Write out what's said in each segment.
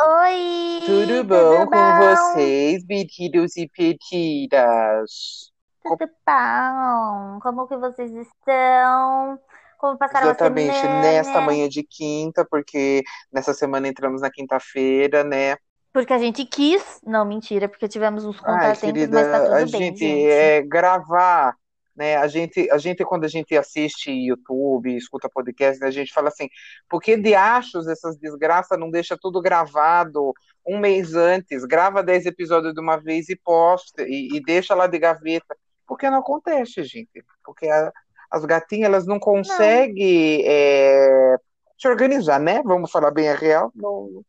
Oi! Tudo bom com vocês, metidos e petitas? Tudo bom? Como que vocês estão? Como passaram Exatamente nesta manhã de quinta, porque nessa semana entramos na quinta-feira, né? Porque a gente quis. Não, mentira, porque tivemos uns Ai, contratempos, mas tá querida, a tudo bem, gente gente. é gravar, né? A gente, a gente quando a gente assiste YouTube, escuta podcast, né, a gente fala assim, por que de achos essas desgraças não deixa tudo gravado um mês antes? Grava 10 episódios de uma vez e posta e, e deixa lá de gaveta. Porque não acontece, gente. Porque a- as gatinhas elas não conseguem é, se organizar, né? Vamos falar bem a real. Não,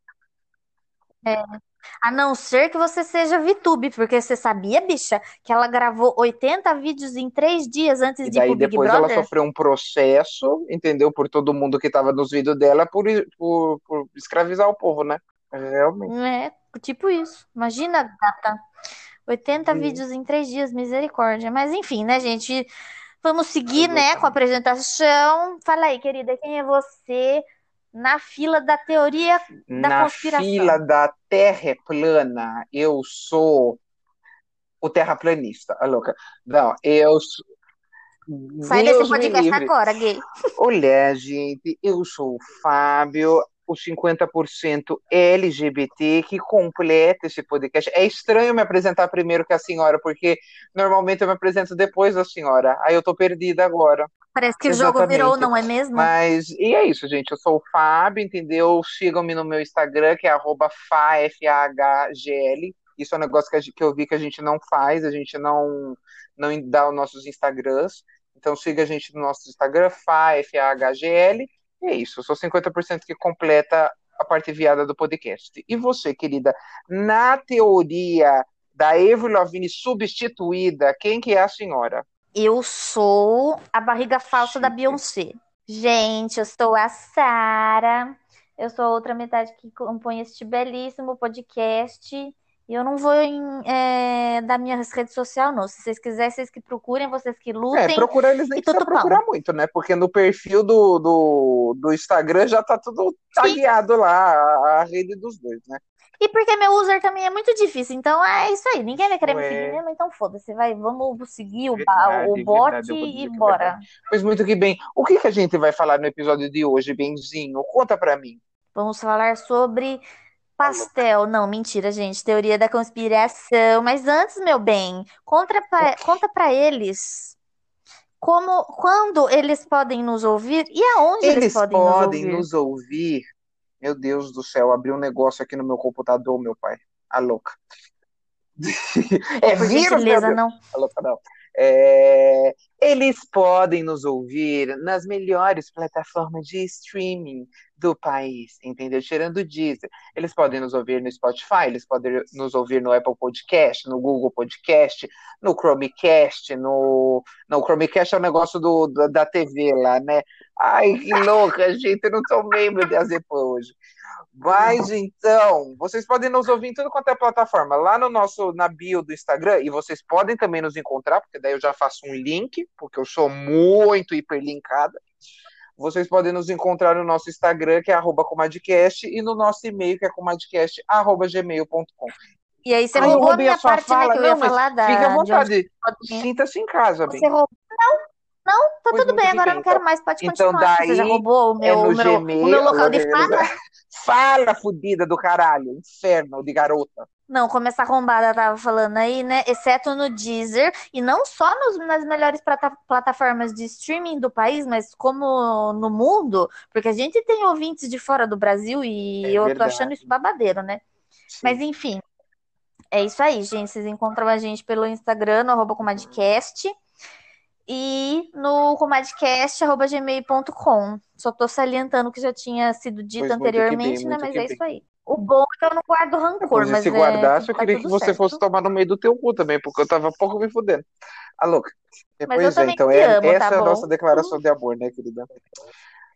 A não ser que você seja VTube, porque você sabia, bicha, que ela gravou 80 vídeos em três dias antes E de ir daí pro Big depois ela Brother? sofreu um processo, entendeu? Por todo mundo que estava nos vídeos dela por, por, por escravizar o povo, né? Realmente. É, tipo isso. Imagina, gata. 80 Sim. vídeos em três dias, misericórdia. Mas enfim, né, gente? Vamos seguir, né, com a apresentação. Fala aí, querida, quem é você na fila da teoria da Na conspiração? fila da Terra plana, eu sou o terraplanista, a louca. Não, eu sou... Sai desse Deus me podcast agora, gay. Olha, gente, eu sou o Fábio, o 50% LGBT que completa esse podcast. É estranho me apresentar primeiro que a senhora, porque normalmente eu me apresento depois da senhora. Aí eu tô perdida agora. Parece que o jogo virou, Exatamente. não é mesmo? Mas, e é isso, gente. Eu sou o Fábio, entendeu? Sigam-me no meu Instagram, que é arroba fa, F-A-H-G-L. Isso é um negócio que, gente- que eu vi que a gente não faz, a gente não, não dá os nossos Instagrams. Então siga a gente no nosso Instagram, fa, F-A-H-G-L. E é isso, eu sou 50% que completa a parte viada do podcast. E você, querida, na teoria da Avril Lavigne substituída, quem que é a senhora? Eu sou a barriga falsa da Chique. Beyoncé. Gente, eu sou a Sara. Eu sou a outra metade que compõe este belíssimo podcast. E eu não vou em, é, dar minhas redes sociais, não. Se vocês quiserem, vocês que procurem, vocês que É, lutem. procurar eles nem pau. procurar muito, né? Porque no perfil do, do, do Instagram já tá tudo tagueado lá, a, a rede dos dois, né? E porque meu user também é muito difícil. Então é isso aí. Ninguém vai querer me Ué. seguir mesmo, então foda-se. Vai, vamos seguir o, Verdade, o bot verdade, e bora. Pois muito que bem. O que que a gente vai falar no episódio de hoje, Benzinho? Conta pra mim. Vamos falar sobre pastel. Não, mentira, gente. Teoria da conspiração. Mas antes, meu bem, conta pra, conta pra eles como, quando eles podem nos ouvir e aonde eles, Eles podem nos podem ouvir. nos ouvir. Meu Deus do céu, abriu um negócio aqui no meu computador, meu pai. A louca. É vírus, gentileza, não. A louca não. É, Eles podem nos ouvir nas melhores plataformas de streaming do país, entendeu? Tirando o Deezer. Eles podem nos ouvir no Spotify, eles podem nos ouvir no Apple Podcast, no Google Podcast, no Chromecast, no... Não, o Chromecast é o negócio do, da, TV lá, né? Ai, que louca, gente, eu não tô membro da Zepo hoje. Mas então, vocês podem nos ouvir em tudo quanto é plataforma, lá no nosso, na bio do Instagram, e vocês podem também nos encontrar, porque daí eu já faço um link, porque eu sou muito hiperlinkada. Vocês podem nos encontrar no nosso Instagram, que é arroba comadcast, e no nosso e-mail, que é comadcast.gmail.com. E aí você Ai, roubou a minha parte, né? fala. Que eu ia falar da, Fique à vontade, sinta-se em casa, bem. Você roubou. Não, não, tá Pois tudo bem. Agora eu não quero então. mais. Pode Então continuar. Você já daí roubou o é meu, no o meu, o meu local de fala? Fala, fudida do caralho, inferno de garota. Não, como essa arrombada tava falando aí, né? Exceto no Deezer, e não só nos- nas melhores plata- plataformas de streaming do país, mas como no mundo, porque a gente tem ouvintes de fora do Brasil e É eu tô achando isso babadeiro, né? Sim. Mas enfim, é isso aí, gente. Vocês encontram a gente pelo Instagram, no arroba comadcast, e no comadcast.gmail.com. Só tô salientando que já tinha sido dito Pois que bem, anteriormente, né? Mas que é bem. isso aí. O bom é que eu não guardo rancor, mas se é, guardasse, eu tá queria que tudo você certo. fosse tomar no meio do teu cu também, porque eu tava pouco me fudendo. Ah, louca. Mas eu Pois é, então é, amo, essa tá é a bom? nossa declaração de amor, né, querida?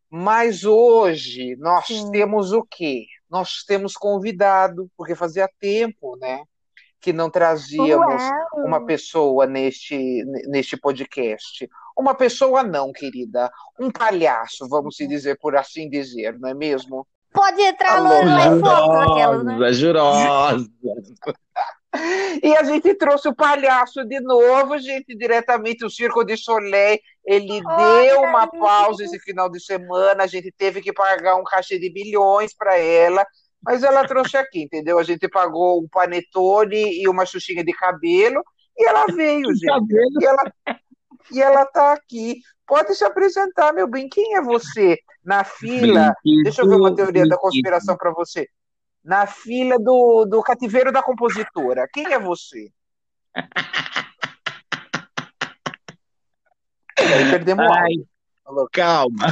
Mas hoje nós Sim. temos o quê? Nós temos convidado, porque fazia tempo, né, que não trazíamos Uau! uma pessoa neste, neste podcast. Uma pessoa não, querida. Um palhaço, vamos se dizer por assim dizer, não é mesmo? Pode entrar lá em foto, aquelas, né? Jurosa, E a gente trouxe o palhaço de novo, gente, diretamente o Circo de Soleil. Ele Olha deu uma pausa esse final de semana, a gente teve que pagar um cachê de bilhões para ela, mas ela trouxe aqui, entendeu? A gente pagou um panetone e uma xuxinha de cabelo e ela veio, gente. cabelo. E ela, e ela tá aqui. Pode se apresentar, meu bem. Quem é você? Na fila. Deixa eu ver uma teoria da conspiração para você. Na fila do, do cativeiro da compositora. Quem é você? Aí perdemos Ai, calma.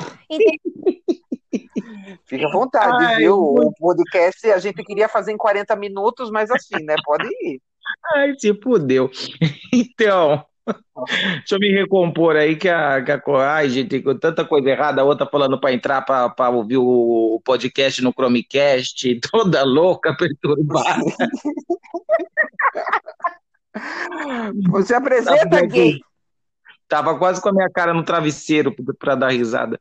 Fica à vontade, Ai, viu? O podcast a gente queria fazer em 40 minutos, mas assim, né? Pode ir. Ai, se fudeu. Então, deixa eu me recompor aí que a, que a ai, gente, com tanta coisa errada, a outra falando para entrar para ouvir o, o podcast no Chromecast, toda louca, perturbada. Você apresenta gay. Tava quase com a minha cara no travesseiro para dar risada.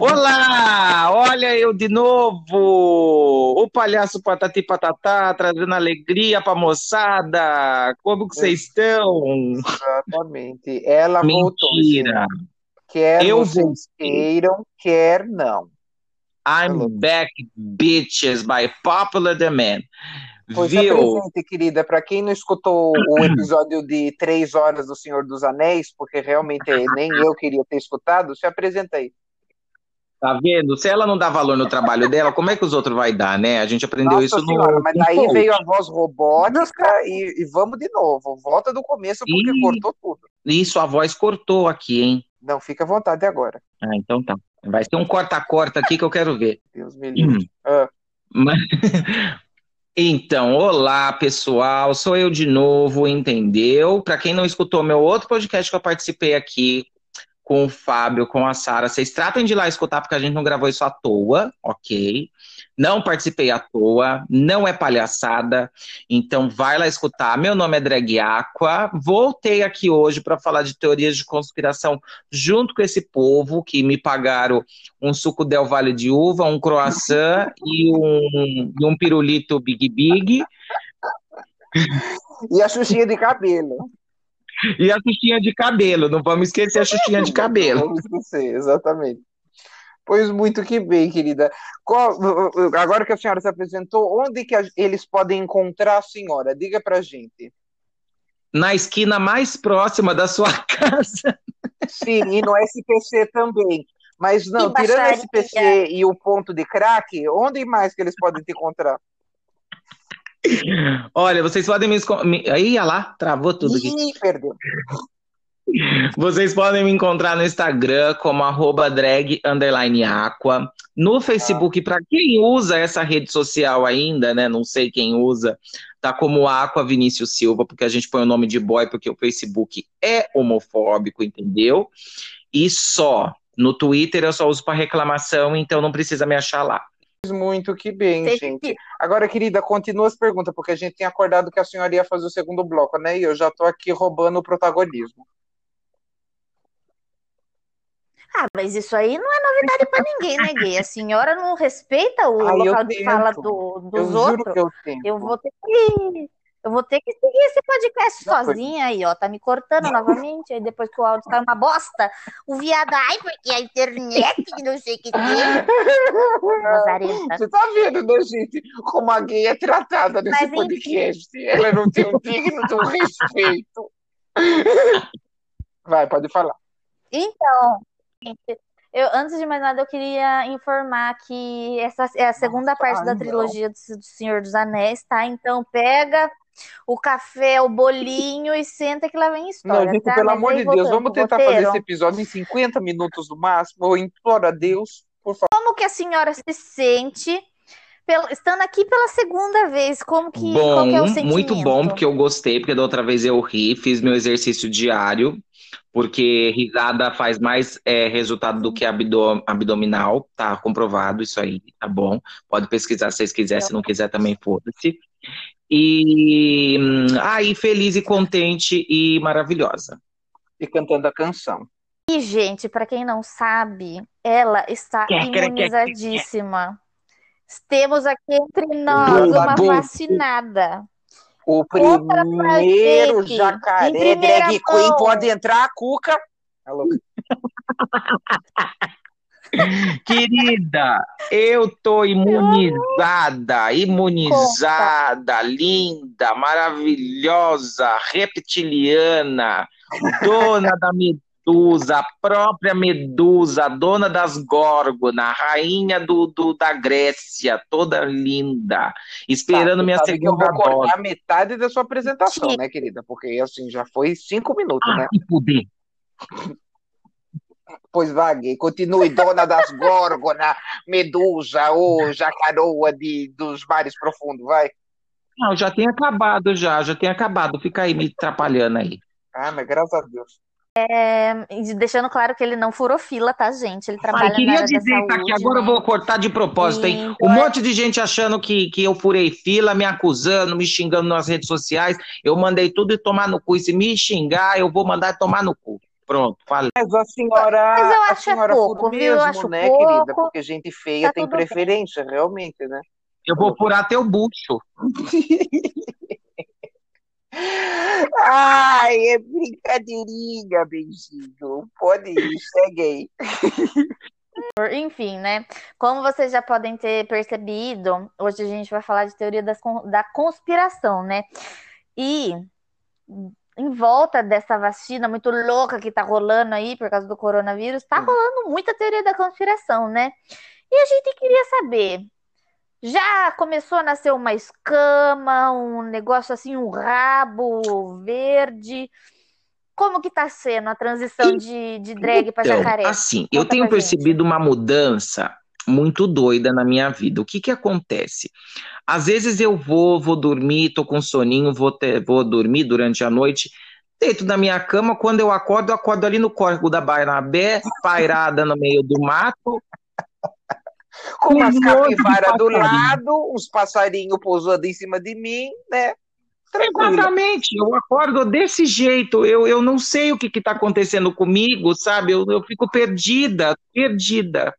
Olá! Olha eu de novo! O palhaço Patati Patatá trazendo alegria pra moçada! Como que vocês estão? Exatamente. Ela voltou. Mentira! Quer Eu vocês voltei. queiram, quer não. I'm back, bitches, by popular demand. Pois Viu? querida, para quem não escutou o episódio de três horas do Senhor dos Anéis, porque realmente nem eu queria ter escutado, se apresenta aí. Tá vendo? Se ela não dá valor no trabalho dela, como é que os outros vai dar, né? A gente aprendeu Nossa isso no. senhora, mas no daí coach. veio a voz robótica e, e vamos de novo. Volta do começo porque Ih. cortou tudo. Isso, a voz cortou aqui, hein? Não, fica à vontade agora. Ah, então tá. Vai ter um corta-corta aqui que eu quero ver. Deus me livre. Hum. Ah, Mas- Então, olá pessoal, sou eu de novo, entendeu? Para quem não escutou meu outro podcast que eu participei aqui com o Fábio, com a Sara, vocês tratem de ir lá escutar porque a gente não gravou isso à toa, ok? Não participei à toa, não é palhaçada, então vai lá escutar. Meu nome é Drag Aqua, voltei aqui hoje para falar de teorias de conspiração junto com esse povo que me pagaram um suco Del Vale de uva, um croissant e um, um pirulito Big Big E a xuxinha de cabelo. E a xuxinha de cabelo. Não vamos esquecer a xuxinha de cabelo. Vamos esquecer, exatamente. Pois muito que bem, querida. Qual- agora que a senhora se apresentou, onde que a- eles podem encontrar a senhora? Diga pra gente. Na esquina mais próxima da sua casa. Sim, e no SPC também. Mas não, Que tirando o. SPC e o ponto de crack, onde mais que eles podem te encontrar? Olha, vocês podem me. olha lá, travou tudo aqui. Ih, perdeu. Vocês podem me encontrar no Instagram como arroba drag underline aqua. No Facebook, para quem usa essa rede social ainda, né? Não sei quem usa, tá como Aqua Vinícius Silva, porque a gente põe o nome de boy, porque o Facebook é homofóbico, entendeu? E só. No Twitter eu só uso para reclamação, então não precisa me achar lá. Muito que bem, Tem gente. que- Agora, querida, continua as perguntas, porque a gente tinha acordado que a senhora ia fazer o segundo bloco, né? E eu já tô aqui roubando o protagonismo. Ah, mas isso aí não é novidade pra ninguém, né, gay? A senhora não respeita o eu local de fala do- Eu dos juro outros. que eu tento. Eu vou ter que. Eu vou ter que seguir esse podcast Não, sozinha aí, ó. Tá me cortando novamente. Aí depois que o áudio tá uma bosta, o viado, ai, porque a internet, não sei o que tem. Nazareta. Você tá vendo, né, gente? Como a gay é tratada nesse Mas, enfim. podcast. Ela não tem um digno um respeito. Vai, pode falar. Então, gente, eu, antes de mais nada, eu queria informar que essa é a segunda Nossa, parte da não. trilogia do, do Senhor dos Anéis, tá? Então pega o café, o bolinho e senta que lá vem Não, história, gente, tá? pelo Mas amor de Deus, vamos tentar fazer roteiro, esse episódio em 50 minutos no máximo. Eu imploro a Deus, por favor. Como que a senhora se sente pelo- estando aqui pela segunda vez? Como que, qual que é o Bom, muito bom, sentimento? porque eu gostei, porque da outra vez eu ri, fiz meu exercício diário, porque risada faz mais é, resultado do que abdo- abdominal, tá comprovado isso aí, tá bom? Pode pesquisar se vocês quiserem, se não quiser também foda-se. E hum, aí, feliz e contente e maravilhosa. E cantando a canção. E, gente, pra quem não sabe, ela está Quer, quer, quer, quer, imunizadíssima. Temos aqui entre nós uma vacinada. O primeiro jacaré drag queen pode entrar, a Cuca. Alô. Querida, eu tô imunizada, imunizada, linda, maravilhosa, reptiliana, dona da medusa, a própria medusa, dona das górgonas, rainha do, do, da Grécia, toda linda, esperando tá, minha segunda dose. Eu vou cortar metade da sua apresentação, Sim. né, querida? Porque assim já foi cinco minutos, ah, né? Que poder. Pois vague, continue dona das górgonas, medusa ou jacaroa de, dos mares profundos, vai. Não, já tem acabado já, já tem acabado. Fica aí me atrapalhando aí. Ah, mas graças a Deus. É, deixando claro que ele não furou fila, tá, gente? Ele trabalha Ai, queria na área dizer, tá aqui, agora né? eu vou cortar de propósito, hein? Um monte de gente achando que, que eu furei fila, me acusando, me xingando nas redes sociais. Eu mandei tudo e tomar no cu. E se me xingar, eu vou mandar tomar no cu. Pronto, falei. Mas a senhora. Mas eu acho a senhora é pouco, viu? Mesmo, eu acho né, pouco. querida? Porque gente feia tá tem preferência, bem. realmente, né? Eu vou furar teu bucho. Ai, é brincadeirinha, beijinho. Pode ir, segue aí. Enfim, né? Como vocês já podem ter percebido, hoje a gente vai falar de teoria das, da conspiração, né? E em volta dessa vacina muito louca que tá rolando aí por causa do coronavírus, tá rolando muita teoria da conspiração, né? E a gente queria saber, já começou a nascer uma escama, um negócio assim, um rabo verde? Como que tá sendo a transição de, de drag para então, jacaré? Assim, Conta eu tenho percebido uma mudança muito doida na minha vida. O que que acontece? Às vezes eu vou, vou dormir, tô com soninho, vou, ter, vou dormir durante a noite, deito na minha cama, quando eu acordo, eu acordo ali no córrego da Barnabé, pairada no meio do mato. Com umas capivaras do lado, uns passarinhos pousando em cima de mim, né? Tranquilo. Exatamente, eu acordo desse jeito, eu, eu não sei o que está acontecendo comigo, sabe? Eu, eu fico perdida, perdida.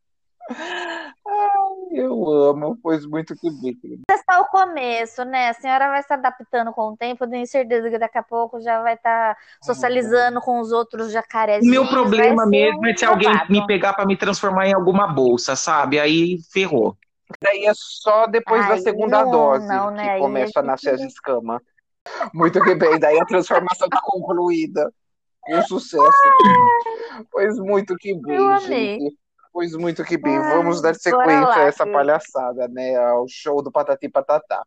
Eu amo, pois muito que bem. É só o começo, né? A senhora vai se adaptando com o tempo, tenho certeza que daqui a pouco já vai estar tá socializando com os outros jacarés. Meu problema mesmo é se alguém me pegar para me transformar em alguma bolsa, sabe? Aí ferrou. Daí é só depois Ai, da segunda não, dose não, né? que começa a nascer as escamas. Muito que bem, daí a transformação está concluída. Um sucesso. Ai, pois muito que bem, eu amei. gente. Pois muito que bem, vamos dar sequência a essa palhaçada, né? Ao show do Patati Patatá.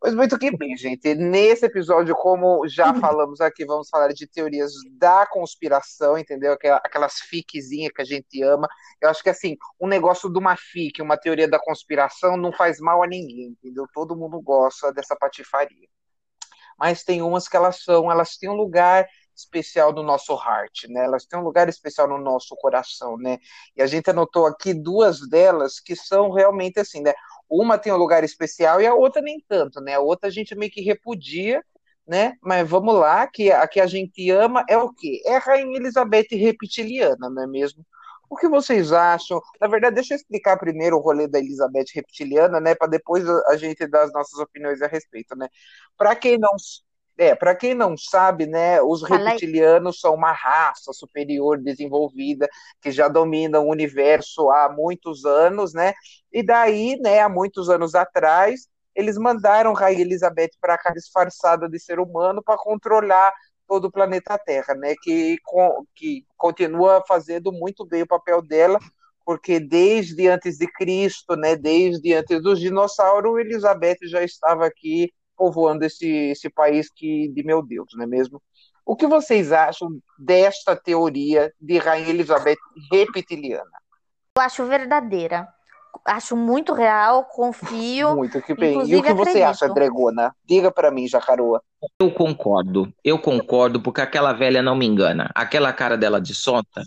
Pois muito que bem, gente. Nesse episódio, como já falamos aqui, vamos falar de teorias da conspiração, entendeu? Aquelas fiquezinhas que a gente ama. Eu acho que assim, um negócio de uma fique, uma teoria da conspiração, não faz mal a ninguém, entendeu? Todo mundo gosta dessa patifaria. Mas tem umas que elas são, elas têm um lugar especial no nosso heart, né? Elas têm um lugar especial no nosso coração, né? E a gente anotou aqui duas delas que são realmente assim, né? Uma tem um lugar especial e a outra nem tanto, né? A outra a gente meio que repudia, né? Mas vamos lá, que a que a gente ama é o quê? É a Rainha Elizabeth reptiliana, não é mesmo? O que vocês acham? Na verdade, deixa eu explicar primeiro o rolê da Elizabeth reptiliana, né? Para depois a gente dar as nossas opiniões a respeito, né? Para quem não é, para quem não sabe, né, os reptilianos são uma raça superior desenvolvida que já domina o universo há muitos anos, né? E daí, né, há muitos anos atrás, eles mandaram Rainha Elizabeth para cá disfarçada de ser humano para controlar todo o planeta Terra, né? Que, que continua fazendo muito bem o papel dela, porque desde antes de Cristo, né, desde antes dos dinossauros, Elizabeth já estava aqui povoando esse, esse país que, de meu Deus, não é mesmo? O que vocês acham desta teoria de Rainha Elizabeth reptiliana? Eu acho verdadeira. Acho muito real, confio. Muito que bem. E o que acredito. você acha, Dregona? Diga para mim, Jacaroa. Eu concordo. Eu concordo, porque aquela velha não me engana. Aquela cara dela de sonta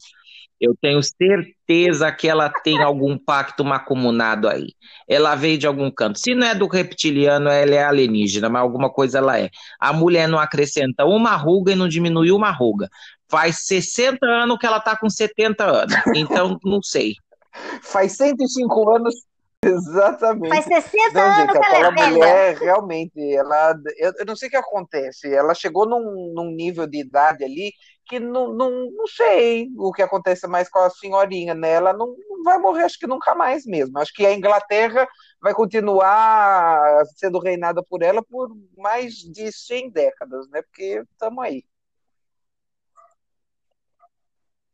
eu tenho certeza que ela tem algum pacto macumunado aí. Ela veio de algum canto. Se não é do reptiliano, ela é alienígena, mas alguma coisa ela é. A mulher não acrescenta uma ruga e não diminui uma ruga. Faz 60 anos que ela tá com 70 anos. Então, não sei. Faz 105 anos Exatamente. Faz 60 Não, anos gente, que ela é velha. mulher realmente, ela, eu, eu não sei o que acontece. Ela chegou num, num nível de idade ali que não, não, não sei o que acontece mais com a senhorinha, né? Ela não, não vai morrer, acho que nunca mais mesmo. Acho que a Inglaterra vai continuar sendo reinada por ela por mais de 100 décadas, né? Porque estamos aí.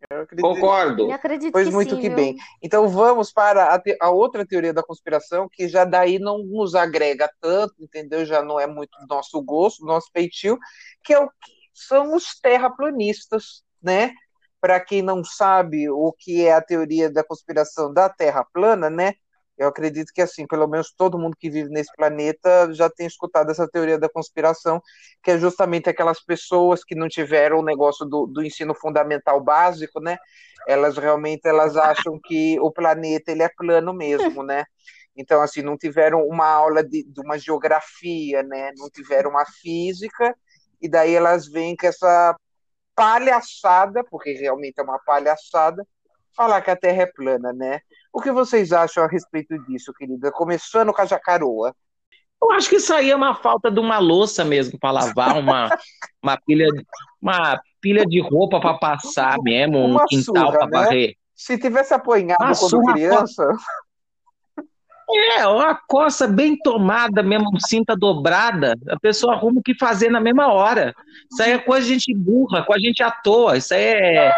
Eu acredito- Concordo. Eu acredito Pois que muito sim, que viu? bem. Então vamos para a, te- a outra teoria da conspiração, que já daí não nos agrega tanto, entendeu? Já não é muito do nosso gosto, do nosso feitio, que é o que são os terraplanistas, né? Para quem não sabe o que é a teoria da conspiração da Terra plana, né? Eu acredito que assim, pelo menos todo mundo que vive nesse planeta já tem escutado essa teoria da conspiração, que é justamente aquelas pessoas que não tiveram o negócio do, do ensino fundamental básico, né? Elas realmente elas acham que o planeta ele é plano mesmo, né? Então assim não tiveram uma aula de, de uma geografia, né? Não tiveram uma física e daí elas vêm com essa palhaçada, porque realmente é uma palhaçada, falar que a Terra é plana, né? O que vocês acham a respeito disso, querida? Começando com a Jacaroa. Eu acho que isso aí é uma falta de uma louça mesmo para lavar, uma, uma, pilha, uma pilha de roupa para passar mesmo, um Uma quintal para né? varrer. Se tivesse apanhado Uma quando surra criança, É, uma coça bem tomada mesmo, cinta dobrada, a pessoa arruma o que fazer na mesma hora. Isso aí é coisa de gente burra, com a gente à toa. Isso aí é.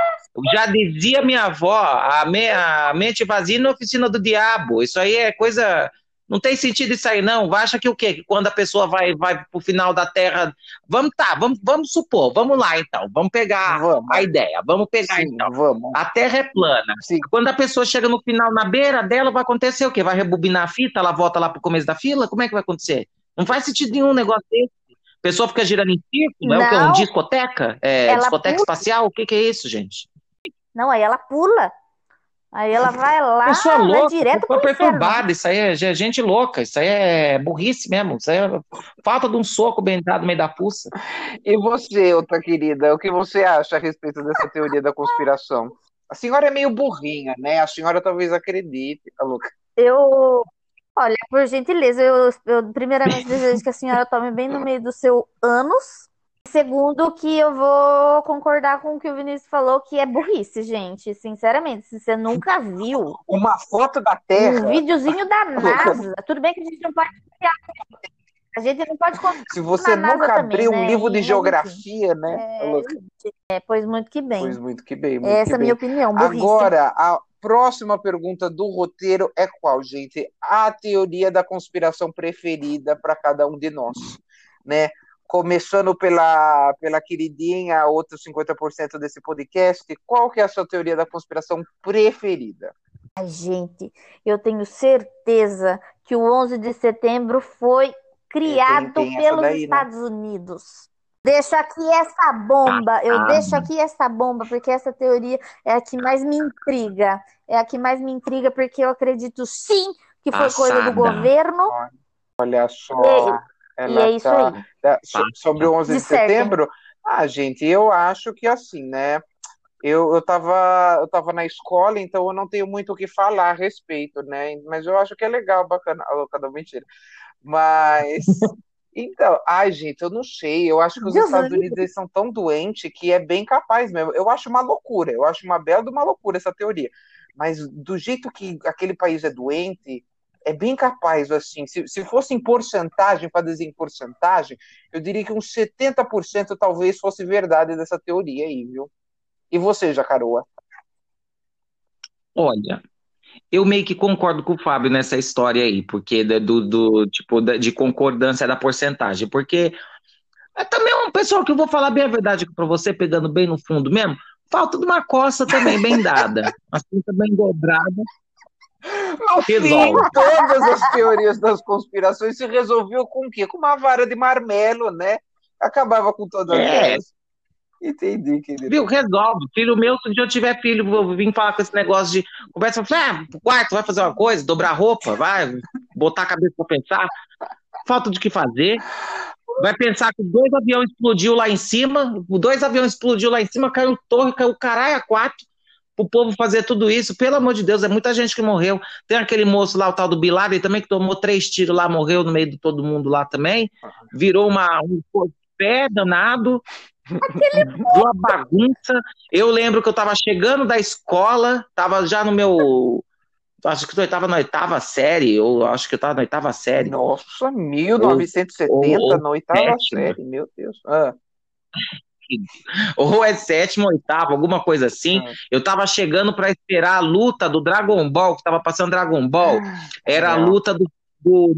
Já dizia minha avó, a, me- a mente vazia na oficina do diabo. Isso aí é coisa. Não tem sentido isso aí, não. Acha que o quê? Que quando a pessoa vai, vai pro final da Terra. Vamos, tá, vamos, vamos supor, vamos lá então. Vamos pegar vamos. a ideia. Vamos pegar Sim, então. vamos. A Terra é plana. Sim. Quando a pessoa chega no final, na beira dela, vai acontecer o quê? Vai rebobinar a fita, ela volta lá pro começo da fila? Como é que vai acontecer? Não faz sentido nenhum um negócio desse. A pessoa fica girando em círculo, é o quê? Um Não. discoteca? É, discoteca pula. espacial? O que, que é isso, gente? Não, aí ela pula. Aí ela vai lá, Pessoa vai louca, direto pro inferno. perturbada, isso aí é é gente louca, isso aí é burrice mesmo, isso aí é falta de um soco bem dado no meio da fuça. E você, outra querida, o que você acha a respeito dessa teoria da conspiração? A senhora é meio burrinha, né? A senhora talvez acredite. A louca. Eu, olha, por gentileza, eu, eu primeiramente desejo que a senhora tome bem no meio do seu ânus. Segundo, que eu vou concordar com o que o Vinícius falou, que é burrice, gente. Sinceramente, se você nunca viu Uma foto da um Terra, videozinho da NASA, tudo bem que a gente não pode confiar. A gente não pode se você nunca abriu um né? livro de E, geografia, né? A louca. é, pois muito que bem. Pois muito que bem, muito Essa que é a minha opinião, burrice. Agora, a próxima pergunta do roteiro é qual, gente? A teoria da conspiração preferida para cada um de nós, né? Começando pela, pela queridinha, a outra 50% desse podcast, qual que é a sua teoria da conspiração preferida? Ai, gente, eu tenho certeza que o 11 de setembro foi criado tem essa pelos daí, né? Estados Unidos. Deixo aqui essa bomba, eu Ah. deixo aqui essa bomba, porque essa teoria é a que mais me intriga. É a que mais me intriga, porque eu acredito sim que foi coisa do Passada. governo. Olha só, E ela é isso tá- aí. tá- so- sobre o 11 de Dissertem. setembro. Ah, gente, eu acho que assim, né? Eu, eu tava, eu tava na escola, então eu não tenho muito o que falar a respeito, né? Mas eu acho que é legal, bacana. Ah, louca, não, mentira. Mas, então, ai, gente, eu não sei. Eu acho que os Deus Estados Unidos eles são tão doentes que é bem capaz mesmo. Eu acho uma loucura, eu acho uma bela de uma loucura essa teoria. Mas do jeito que aquele país é doente, é bem capaz, assim, se, se fosse em porcentagem, para dizer em porcentagem, eu diria que uns 70% talvez fosse verdade dessa teoria aí, viu? E você, Jacaroa? Olha, eu meio que concordo com o Fábio nessa história aí, porque do, do tipo de concordância da porcentagem, porque é também um pessoal que eu vou falar bem a verdade para você, pegando bem no fundo mesmo, falta de uma coça também bem dada, assim bem dobrada. No fim, Resolve. todas as teorias das conspirações se resolviam com o quê? Com uma vara de marmelo, né? Acabava com todas É. elas. Entendi, querido. Viu? Resolve. Filho meu, se um dia eu tiver filho, vou vir falar com esse negócio de conversa, falar, ah, quarto, vai fazer uma coisa, dobrar roupa, vai, botar a cabeça pra pensar. Falta de que fazer. Vai pensar que dois aviões explodiu lá em cima, dois aviões explodiu lá em cima, caiu torre, caiu caralho a quatro. O povo fazer tudo isso. Pelo amor de Deus, é muita gente que morreu. Tem aquele moço lá, o tal do Bilal, ele também que tomou três tiros lá, morreu no meio de todo mundo lá também. Virou uma, um pé danado. uma bagunça. Eu lembro que eu tava chegando da escola, tava já no meu. Acho que eu estava na oitava série, ou acho que eu estava na oitava série. Nossa, 1970, ou, ou na oitava série, meu Deus. Ah ou é sétimo, oitavo, alguma coisa assim. É. Eu tava chegando para esperar a luta do Dragon Ball, que tava passando Dragon Ball. Ah, era a luta do, do,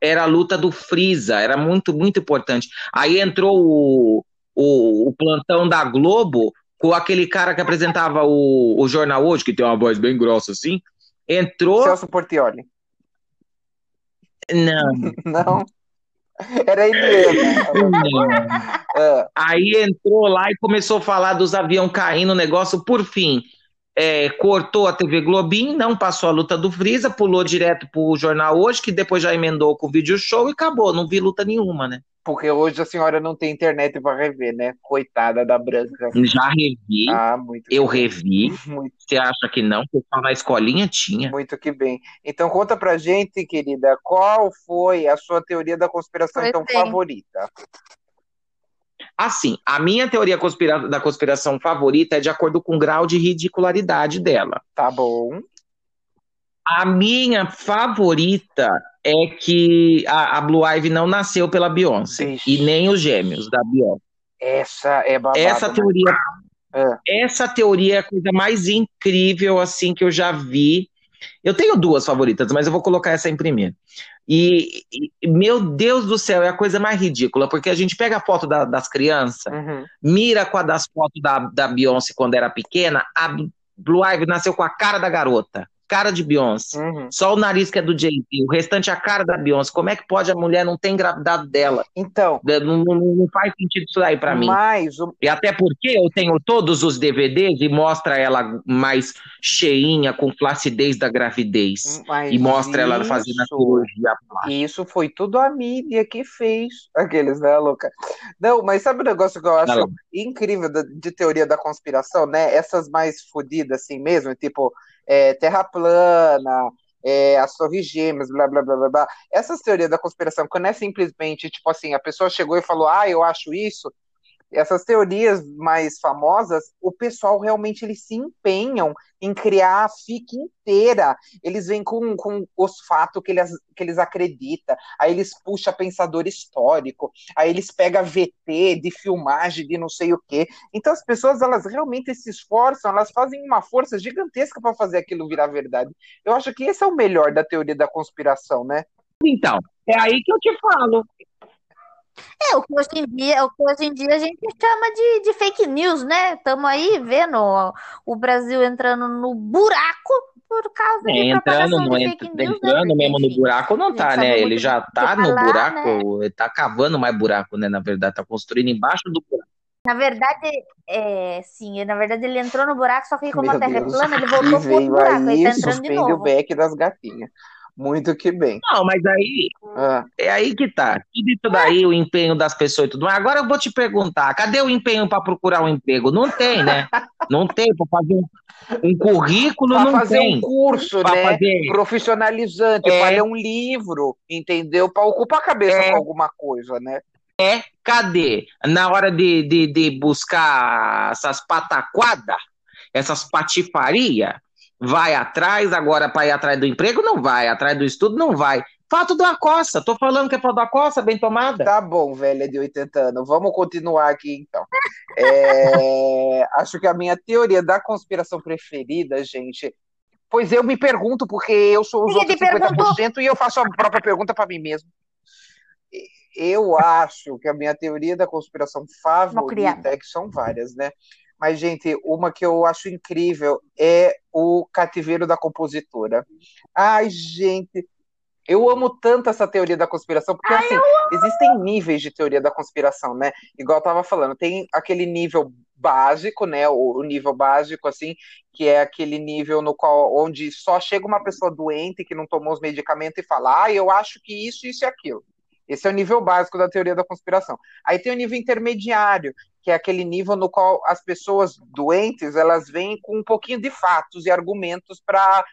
era a luta do Freeza, era muito, muito importante. Aí entrou o, o, o plantão da Globo com aquele cara que apresentava o, o jornal hoje, que tem uma voz bem grossa assim. Entrou. Celso Portioli. Não. Não. Era ele é. Aí entrou lá e começou a falar dos aviões caindo, o negócio, por fim. É, cortou a TV Globinho, não passou a luta do Freeza, pulou direto pro jornal hoje, que depois já emendou com o vídeo show e acabou, não vi luta nenhuma, né? Porque hoje a senhora não tem internet para rever, né? Coitada da Branca. Já revi. Ah, muito Eu bem. revi. Muito. Você acha que não? Porque só na escolinha tinha. Muito que bem. Então conta pra gente, querida, qual foi a sua teoria da conspiração foi então favorita? Assim, a minha teoria conspira da conspiração favorita é de acordo com o grau de ridicularidade dela. Tá bom. A minha favorita é que a, a Blue Ivy não nasceu pela Beyoncé e nem os gêmeos da Beyoncé. Essa é babado, Essa né? teoria, né? essa teoria é a coisa mais incrível assim que eu já vi. Eu tenho duas favoritas, mas eu vou colocar essa em primeiro. E, e, meu Deus do céu, é a coisa mais ridícula, porque a gente pega a foto da, das crianças, uhum. mira com a das fotos da, da Beyoncé quando era pequena, a Blue Ivy nasceu com a cara da garota cara de Beyoncé. Uhum. Só o nariz que é do Jay-Z. O restante é a cara da Beyoncé. Como é que pode a mulher não ter engravidado dela? Então. Não, não, não faz sentido isso aí para mim. Mas. E até porque eu tenho todos os DVDs e mostra ela mais cheinha, com flacidez da gravidez. Mas e mostra isso... ela fazendo a cirurgia Isso foi tudo a mídia que fez. Aqueles, né, louca? Não, mas sabe o negócio que eu acho não. incrível de teoria da conspiração, né? Essas mais fodidas assim mesmo, tipo é, terra plana, é, as torres gêmeas, blá, blá, blá, blá, blá. Essas teorias da conspiração, quando é simplesmente, tipo assim, a pessoa chegou e falou, ah, eu acho isso, essas teorias mais famosas, o pessoal realmente eles se empenham em criar a FIC inteira. Eles vêm com, com os fatos que eles, que eles acreditam, aí eles puxam pensador histórico, aí eles pegam VT de filmagem de não sei o quê. Então as pessoas, elas realmente se esforçam, elas fazem uma força gigantesca para fazer aquilo virar verdade. Eu acho que esse é o melhor da teoria da conspiração, né? Então, é aí que eu te falo. É, o que hoje em dia, o que hoje em dia a gente chama de, de fake news, né? Estamos aí vendo o Brasil entrando no buraco por causa é, de entrando, não de entra, news, né? entrando né? mesmo no buraco não tá, né? Ele já tá no falar, buraco, né? tá cavando mais buraco, né? Na verdade, tá construindo embaixo do buraco. Na verdade, é, sim, na verdade ele entrou no buraco, só que como Meu a terra é Deus. é plana, ele voltou pro outro buraco, aí, tá entrando de novo. o beck das gatinhas. Muito que bem. Não, mas aí ah. é aí que tá. Tudo isso daí, o empenho das pessoas e tudo mais. Agora eu vou te perguntar: cadê o empenho para procurar um emprego? Não tem, né? Não tem para fazer um, currículo, pra não fazer um curso, pra né? Fazer... Profissionalizante, é. para ler um livro, entendeu? Para ocupar a cabeça é. com alguma coisa, né? É, cadê? Na hora de, de, de buscar essas pataquadas, essas patifarias, vai atrás, agora para ir atrás do emprego não vai, atrás do estudo não vai. Fato da coça, tô falando que é fato da coça, bem tomada. Tá bom, velha de 80 anos, vamos continuar aqui então. É, acho que a minha teoria da conspiração preferida, gente, pois eu me pergunto, porque eu sou os outros 50% e eu faço a própria pergunta para mim mesmo. Eu acho que a minha teoria da conspiração favorita é que são várias, né? Mas, gente, uma que eu acho incrível é o cativeiro da compositora. Ai, gente, eu amo tanto essa teoria da conspiração, porque Ai, assim, existem níveis de teoria da conspiração, né? Igual eu tava falando, tem aquele nível básico, né? O, o, nível básico, assim, que é aquele nível no qual onde só chega uma pessoa doente que não tomou os medicamentos e fala, ah, eu acho que isso, isso e aquilo. Esse é o nível básico da teoria da conspiração. Aí tem o nível intermediário, que é aquele nível no qual as pessoas doentes elas vêm com um pouquinho de fatos e argumentos para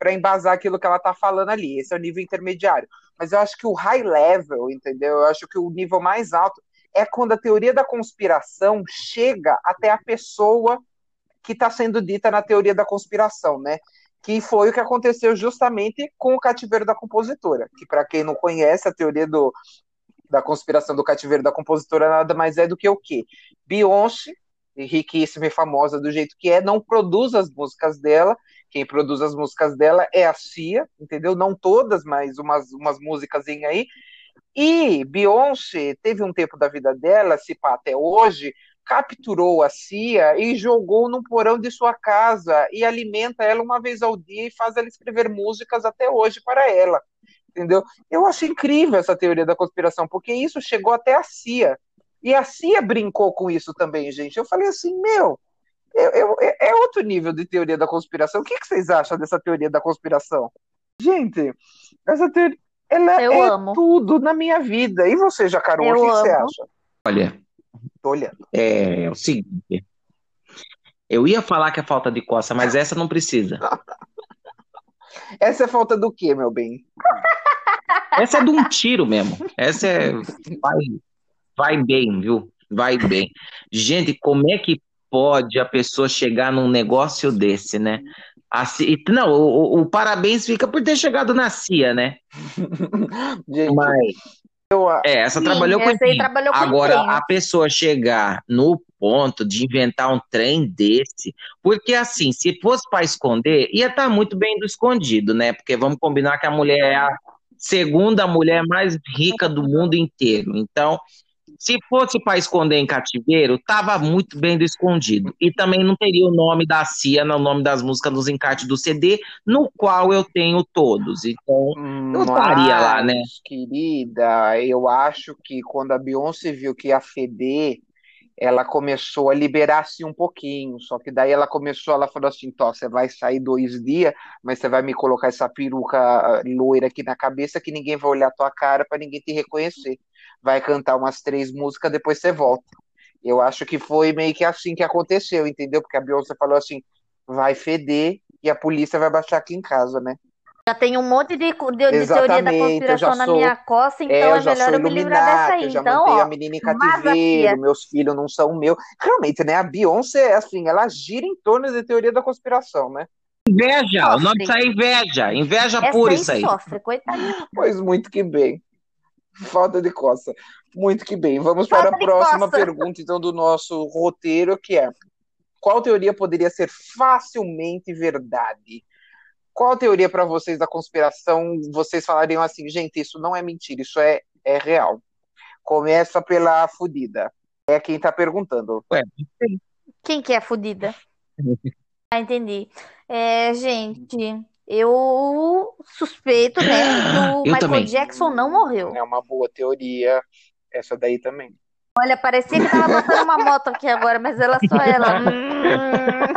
para embasar aquilo que ela está falando ali. Esse é o nível intermediário. Mas eu acho que o high level, entendeu? Eu acho que o nível mais alto é quando a teoria da conspiração chega até a pessoa que está sendo dita na teoria da conspiração, né? Que foi o que aconteceu justamente com o cativeiro da compositora. Que, para quem não conhece, a teoria do, da conspiração do cativeiro da compositora nada mais é do que o quê? Beyoncé, riquíssima e famosa do jeito que é, não produz as músicas dela. Quem produz as músicas dela é a Cia, entendeu? Não todas, mas umas, umas músicas aí. E Beyoncé teve um tempo da vida dela, se pá, até hoje, capturou a Cia e jogou no porão de sua casa e alimenta ela uma vez ao dia e faz ela escrever músicas até hoje para ela. Entendeu? Eu acho incrível essa teoria da conspiração, porque isso chegou até a Cia. E a Cia brincou com isso também, gente. Eu falei assim, meu, eu, eu, é outro nível de teoria da conspiração. O que, que vocês acham dessa teoria da conspiração? Gente, essa teoria ela eu é amo. tudo na minha vida. E você, Jacaru, o que, que, você acha? Olha, Tô olhando. É, é o seguinte. Eu ia falar que é falta de coça, mas essa não precisa. essa é falta do quê, meu bem? Essa é de um tiro mesmo. Essa é. Vai, vai bem, viu? Vai bem. Gente, como é que pode a pessoa chegar num negócio desse, né? Assim, não, o, o, parabéns fica por ter chegado na CIA, né? Gente, Mas é, essa Sim, trabalhou com essa trabalhou com Agora, a pessoa chegar no ponto de inventar um trem desse, porque assim, se fosse para esconder, ia estar tá muito bem do escondido, né? Porque vamos combinar que a mulher é a segunda mulher mais rica do mundo inteiro. Então, se fosse para esconder em cativeiro, tava muito bem do escondido. E também não teria o nome da Cia no nome das músicas dos encartes do CD, no qual eu tenho todos. Então, não estaria lá, né? Querida, eu acho que quando a Beyoncé viu que ia feder, ela começou a liberar-se um pouquinho. Só que daí ela começou, ela falou assim: Tó, você vai sair dois dias, mas você vai me colocar essa peruca ah, loira aqui na cabeça que ninguém vai olhar a tua cara para ninguém te reconhecer vai cantar umas três músicas, depois você volta. Eu acho que foi meio que assim que aconteceu, entendeu? Porque a Beyoncé falou assim: vai feder e a polícia vai baixar aqui em casa, né? Já tem um monte de, de, de teoria da conspiração na minha costa, então é, é melhor eu me livrar dessa aí. Eu já então, ó, a menina em cativeiro, meus filhos não são meus. Realmente, né? A Beyoncé, assim, ela gira em torno da teoria da conspiração, né? Inveja, sofre. o nome disso é inveja. Inveja Essa pura isso aí. Sofre, coitadinho. Pois muito que bem. Falta de coça. Muito que bem. Vamos para a próxima coça. pergunta, então, do nosso roteiro, que é: qual teoria poderia ser facilmente verdade? Qual teoria para vocês da conspiração vocês falariam assim, gente, isso não é mentira, isso é, é real? Começa pela fudida. É quem está perguntando. Ué, quem que é a fudida? ah, entendi. É, gente, eu suspeito, né, que o Michael também. Jackson não morreu. É uma boa teoria, essa daí também. Olha, parecia que tava passando uma moto aqui agora, mas ela só ela. hum...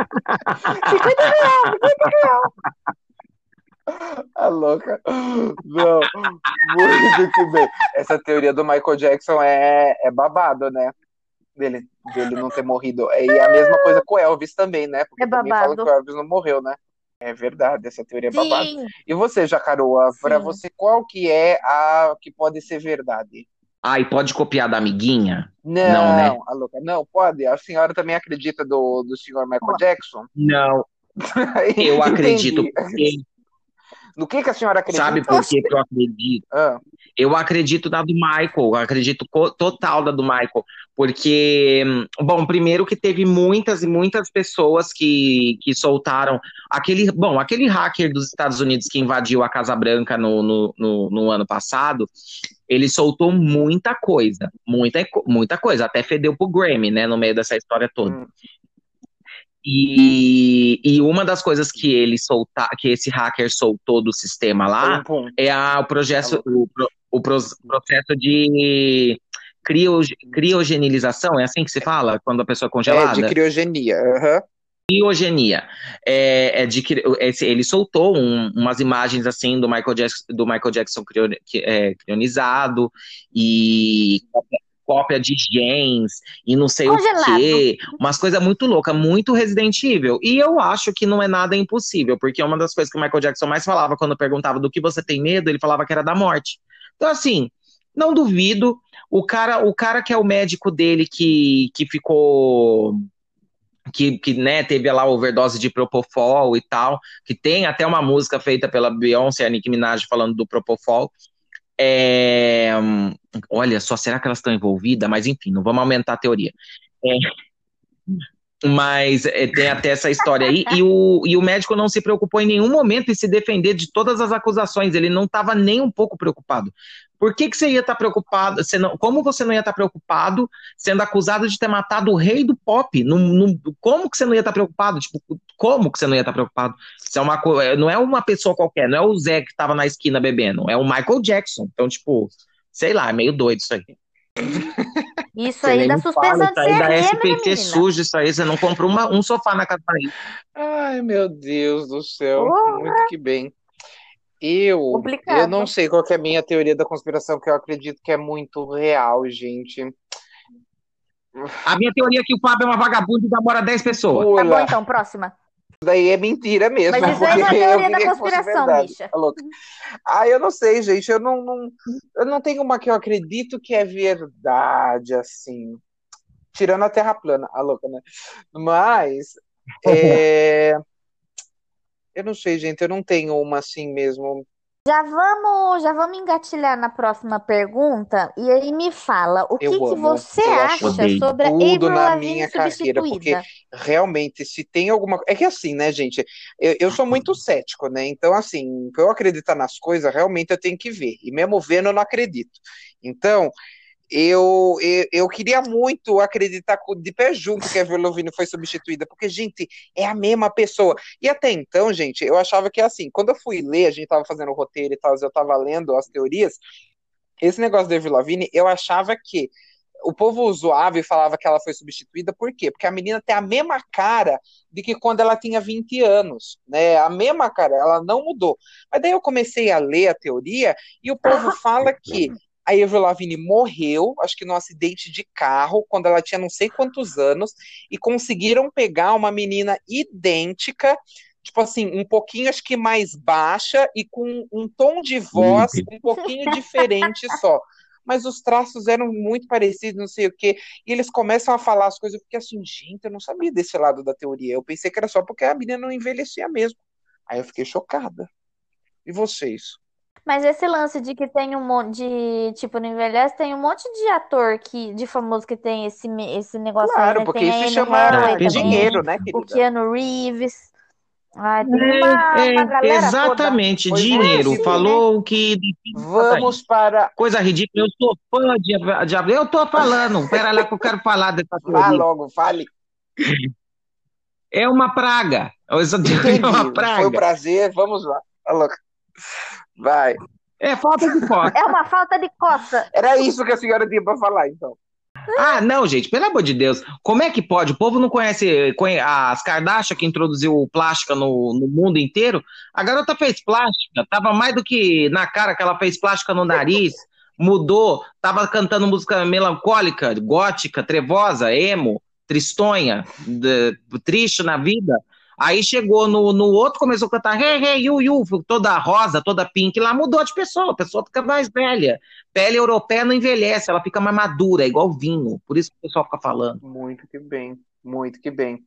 50 real, 50 real. A louca. Não, muito que bem. Essa teoria do Michael Jackson é, é babado, né? Dele, dele não ter morrido. E é a mesma coisa com o Elvis também, né? Porque é babado. também fala que o Elvis não morreu, né? É verdade, essa teoria é babada. E você, Jacaroa, para você, qual que é a que pode ser verdade? Ah, e pode copiar da amiguinha? Não, não, né? a louca, não pode. A senhora também acredita do, do senhor Michael Jackson? Não. Eu acredito porque no que, que a senhora acredita? Sabe por que, eu acredito? Ah. Eu acredito na do Michael, acredito total da do Michael, porque, bom, primeiro que teve muitas e muitas pessoas que, que soltaram aquele, bom, aquele hacker dos Estados Unidos que invadiu a Casa Branca no, no, no, no ano passado, ele soltou muita coisa, muita, muita coisa, até fedeu pro Grammy, né, no meio dessa história toda. Hum. E, e uma das coisas que ele soltar, que esse hacker soltou do sistema lá é a, o processo, o, o processo de criogenilização, é assim que se fala quando a pessoa é congelada? É, de criogenia, uhum. Biogenia. É, é de ele soltou um, umas imagens assim do Michael Jackson, do Michael Jackson é, crionizado e cópia de genes e não sei Congelado. o quê. Umas coisas muito loucas, muito Resident Evil. E eu acho que não é nada impossível, porque é uma das coisas que o Michael Jackson mais falava quando perguntava do que você tem medo, ele falava que era da morte. Então, assim, não duvido. O cara, o cara que é o médico dele que, que ficou que, que né, teve lá overdose de Propofol e tal, que tem até uma música feita pela Beyoncé e a Nicki Minaj falando do Propofol. É, olha só, será que elas estão envolvidas? Mas enfim, não vamos aumentar a teoria. É, mas é, tem até essa história aí, e o, e o médico não se preocupou em nenhum momento em se defender de todas as acusações, ele não estava nem um pouco preocupado. Por que, que você ia estar tá preocupado? Você não, como você não ia estar tá preocupado sendo acusado de ter matado o rei do pop? Como que você não ia estar tá preocupado? Tipo, como que você não ia estar preocupado? Isso é uma, é, não é uma pessoa qualquer, não é o Zé que estava na esquina bebendo, é o Michael Jackson. Então, tipo, sei lá, é meio doido isso aí. Isso aí da suspensão fala, de aí da SPT sujo, isso aí, você não comprou uma, um sofá na casa aí. Ai, meu Deus do céu, muito que bem. Eu, eu não sei qual é a minha teoria da conspiração, que eu acredito que é muito real, gente. A minha teoria é que o Fábio é uma vagabunda e namora 10 pessoas. Pula. Tá bom, então, próxima. Isso daí é mentira mesmo. Mas isso aí é a teoria da conspiração, bicha. Tá ah, eu não sei, gente. Eu não, não, eu não tenho uma que eu acredito que é verdade, assim. Tirando a Terra plana, a louca, né? Mas. É... Eu não sei, gente, eu não tenho uma assim mesmo. Já vamos, já vamos engatilhar na próxima pergunta e aí me fala o que, que você eu acha sobre a Avril na minha carreira, porque realmente se tem alguma, é que assim, né, gente, eu, eu sou muito cético, né? Então assim, para eu acreditar nas coisas, realmente eu tenho que ver. E mesmo vendo eu não acredito. Então, eu, eu, eu, queria muito acreditar de pé junto que a Avril foi substituída, porque, gente, é a mesma pessoa. E até então, gente, eu achava que assim, quando eu fui ler, a gente tava fazendo o roteiro e tal, eu tava lendo as teorias, esse negócio da Avril eu achava que o povo zoava e falava que ela foi substituída, por quê? Porque a menina tem a mesma cara de que quando ela tinha 20 anos, né? A mesma cara, ela não mudou. Mas daí eu comecei a ler a teoria e o povo fala que a Avril Lavigne morreu, acho que num acidente de carro, quando ela tinha não sei quantos anos, e conseguiram pegar uma menina idêntica, tipo assim, um pouquinho acho que mais baixa e com um tom de voz um pouquinho diferente só. Mas os traços eram muito parecidos, não sei o quê. E eles começam a falar as coisas, eu fiquei assim, gente, eu não sabia desse lado da teoria. Eu pensei que era só porque a menina não envelhecia mesmo. Aí eu fiquei chocada. E vocês? Mas esse lance de que tem um monte de, tipo, no envelhece, tem um monte de ator que, de famoso que tem esse, esse negócio claro, aí, né? porque tem isso chama Hathaway dinheiro, né, querida? O Keanu Reeves. Ah, tem é, uma, é, uma exatamente, toda. dinheiro. É, Falou né? que. Vamos para. Coisa ridícula. Eu sou fã de, de Eu tô falando. Pera lá que eu quero falar dessa coisa. Vá logo, fale. É uma praga. É uma praga. Foi um prazer. Vamos lá. Vai. É falta de coça. É uma falta de coça. Era isso que a senhora tinha para falar, então. Ah, não, gente, pelo amor de Deus. Como é que pode? O povo não conhece, as Kardashian que introduziu plástica no, no mundo inteiro. A garota fez plástica, tava mais do que na cara que ela fez plástica no nariz, mudou, tava cantando música melancólica, gótica, trevosa, emo, tristonha, de, triste na vida. Aí chegou no, no outro, começou a cantar hey, hey, you, you, toda rosa, toda pink, lá mudou de pessoa, a pessoa fica mais velha. Pele europeia não envelhece, ela fica mais madura, igual vinho. Por isso que o pessoal fica falando. Muito que bem, muito que bem.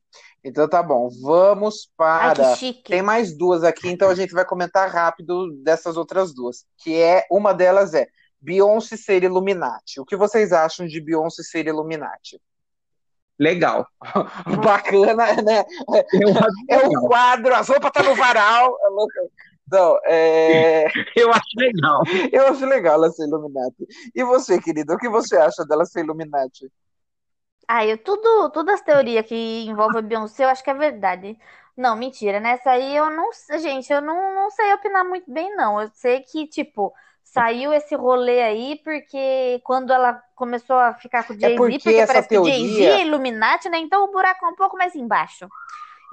Então tá bom, vamos para. Ai, Tem mais duas aqui, então a gente vai comentar rápido dessas outras duas. Que é, uma delas é Beyoncé ser Illuminati. O que vocês acham de Beyoncé ser Illuminati? Legal. Bacana, né? É o quadro, a roupa tá no varal. É Não, é... Eu acho legal. Eu acho legal ela ser Illuminati. E você, querida, o que você acha dela ser Illuminati? Ah, eu tudo, todas as teorias que envolvem a Beyoncé, eu acho que é verdade. Não, mentira, nessa aí eu não, gente, eu não, não sei opinar muito bem, não. Eu sei que, tipo, saiu esse rolê aí porque quando ela começou a ficar com o é Jay-Z, é porque, porque parece teoria... que o Jay-Z é Illuminati, né? Então o buraco é um pouco mais embaixo.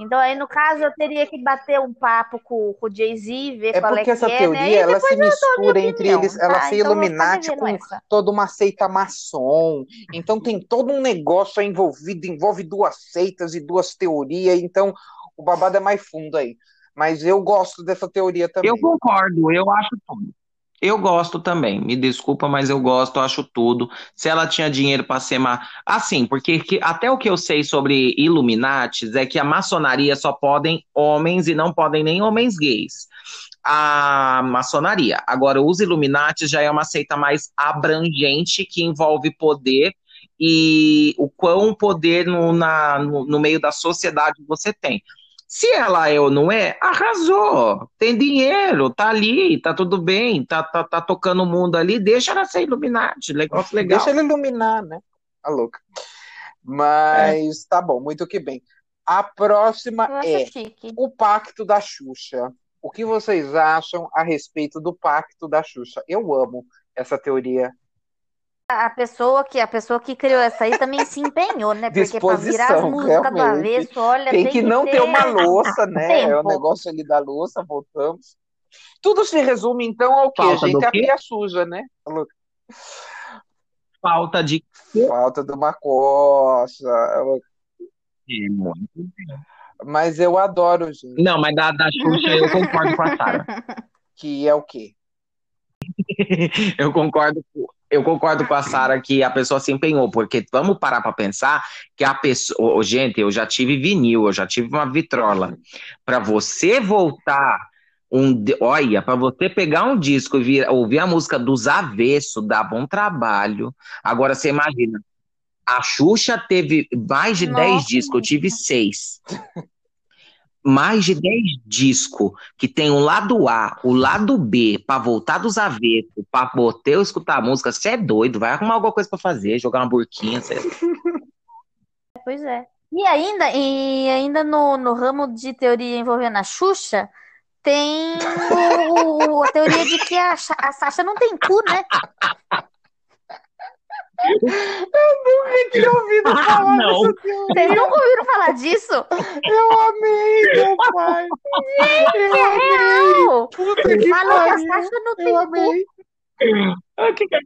Então aí, no caso, eu teria que bater um papo com, com o Jay-Z, ver É qual é porque que essa é, teoria, né? Ela se eu mistura entre eles, ela tá? se Então eu Illuminati com essa. toda uma seita maçom. Então tem todo um negócio aí envolvido, envolve duas seitas e duas teorias, então o babado é mais fundo aí. Mas eu gosto dessa teoria Eu também. concordo, eu acho tudo. Eu gosto também, me desculpa, mas eu gosto, acho tudo. Se ela tinha dinheiro para ser ma... Assim, porque que- até o que eu sei sobre Illuminates é que a maçonaria só podem homens e não podem nem homens gays. A maçonaria. Agora, os Illuminates já é uma seita mais abrangente que envolve poder e o quão poder no, na, no, no meio da sociedade você tem. Se ela é ou não é, arrasou. Tem dinheiro, tá ali, tá tudo bem, tá, tá, tá tocando o mundo ali, deixa ela ser Illuminati, negócio legal. Deixa ele iluminar, né? A louca. Mas tá bom, muito que bem. A próxima acho é chique. o Pacto da Xuxa. O que vocês acham a respeito do Pacto da Xuxa? Eu amo essa teoria. A pessoa que, a pessoa que criou essa aí também se empenhou, né? Porque pra virar as Disposição, músicas do avesso, olha, Tem que não ter uma louça, né? É o tempo. negócio ali da louça, voltamos. Tudo se resume, então, ao quê, Falta gente? A pia suja, né? Falta de. Falta de uma coça. É, muito. Mas eu adoro, gente. Não, mas da, da Xuxa eu concordo com a Sara. Que é o quê? Eu concordo, com- eu concordo com a Sara que a pessoa se empenhou, porque vamos parar para pensar que a pessoa, gente, eu já tive vinil, eu já tive uma vitrola. Para você voltar um, olha, para você pegar um disco e vir- ouvir a música dos avessos, dava um trabalho. Agora você imagina, a Xuxa teve mais de 10 Nossa, discos, eu tive seis. Mais de 10 discos que tem o lado A, o lado B, pra voltar dos avessos, pra botar eu escutar a música, você é doido, vai arrumar alguma coisa pra fazer, jogar uma burquinha, lá. Pois é. E ainda, e ainda no, no ramo de teoria envolvendo a Xuxa, tem o- a teoria de que a, a Sasha não tem cu, né? Eu tinha ouvido Ah, falar não. dessa teoria. Vocês nunca ouviram falar disso? Eu amei, meu pai. Eu É amei. real! Puta que Falou que a pariu. Não Eu amei. Ah, O que que,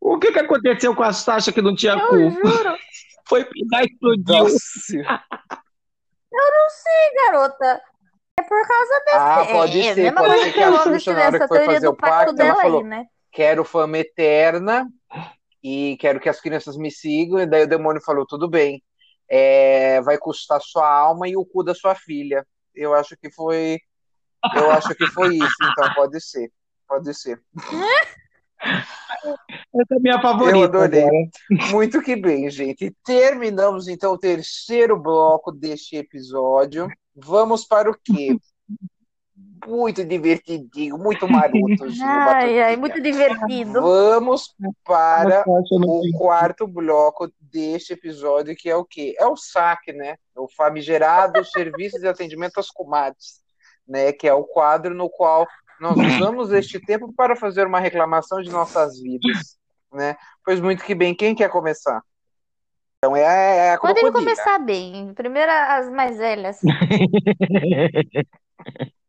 o que que aconteceu com a Sasha que não tinha Eu cu? juro. Foi pingar e explodiu. Nossa. garota. É por causa desse. Ah, pode é, ser, mesma pode coisa ser que a eu Xuxa, na hora dessa que foi teoria fazer do o pacto, pacto ela dela falou, aí, né? Quero fama eterna e quero que as crianças me sigam. E daí o demônio falou: tudo bem, é, vai custar sua alma e o cu da sua filha. Eu acho que foi. Eu acho que foi isso, então pode ser. Pode ser. Essa é a minha favorita. Eu adorei. agora. Muito que bem, gente. Terminamos então o terceiro bloco deste episódio. Vamos para o quê? Muito divertidinho, muito maroto, Ai, ai, muito divertido. Vamos para o quarto bloco deste episódio, que é o quê? É o saque, né? O famigerado Serviços de Atendimento às Comadres, né? Que é o quadro no qual nós usamos este tempo para fazer uma reclamação de nossas vidas, né? Pois muito que bem, quem quer começar? Então é a, é a Podem começar bem. Primeiro as mais velhas.